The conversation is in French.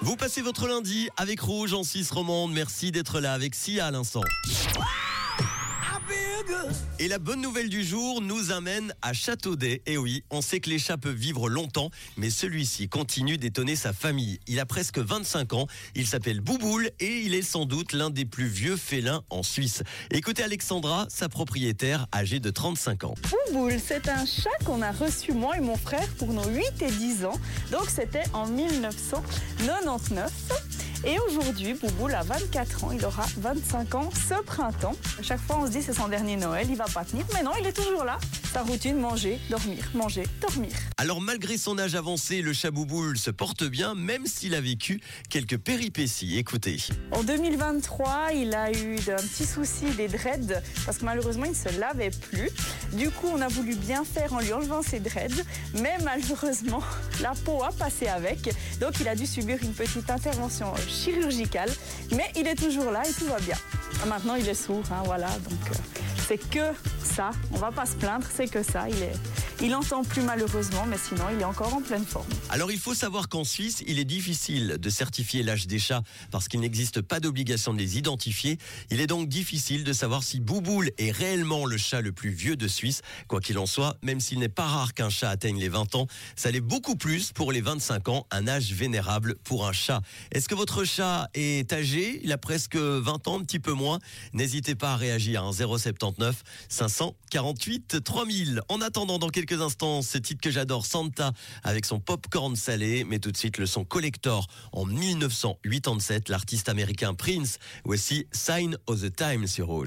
Vous passez votre lundi avec Rouge en Suisse romande. Merci d'être là avec Sia à l'instant. Et la bonne nouvelle du jour nous amène à Châteaudet. Et oui, on sait que les chats peuvent vivre longtemps, mais celui-ci continue d'étonner sa famille. Il a presque 25 ans, il s'appelle Bouboule et il est sans doute l'un des plus vieux félins en Suisse. Écoutez Alexandra, sa propriétaire âgée de 35 ans. Bouboule, c'est un chat qu'on a reçu moi et mon frère pour nos 8 et 10 ans. Donc c'était en 1999. Et aujourd'hui, Bouboule a 24 ans, il aura 25 ans ce printemps. À chaque fois, on se dit c'est son dernier Noël, il va pas tenir, mais non, il est toujours là. Sa routine, manger, dormir, manger, dormir. Alors malgré son âge avancé, le chat Bouboule se porte bien, même s'il a vécu quelques péripéties. Écoutez. En 2023, il a eu un petit souci des dreads, parce que malheureusement, il ne se lavait plus. Du coup, on a voulu bien faire en lui enlevant ses dreads, mais malheureusement, la peau a passé avec. Donc, il a dû subir une petite intervention chirurgicale, mais il est toujours là et tout va bien. Maintenant, il est sourd, hein, voilà, donc euh, c'est que ça. On va pas se plaindre, c'est que ça. Il est, il entend plus malheureusement, mais sinon, il est encore en pleine forme. Alors il faut savoir qu'en Suisse, il est difficile de certifier l'âge des chats parce qu'il n'existe pas d'obligation de les identifier. Il est donc difficile de savoir si Bouboule est réellement le chat le plus vieux de Suisse. Quoi qu'il en soit, même s'il n'est pas rare qu'un chat atteigne les 20 ans, ça l'est beaucoup plus pour les 25 ans, un âge vénérable pour un chat. Est-ce que votre chat est âgé? Il a presque 20 ans, un petit peu moins. N'hésitez pas à réagir. Hein, 079 548 3000. En attendant, dans quelques instants, ce titre que j'adore, Santa, avec son popcorn salé, mais tout de suite le son collector en 1987, l'artiste américain Prince. Voici Sign of the Time sur Rouge.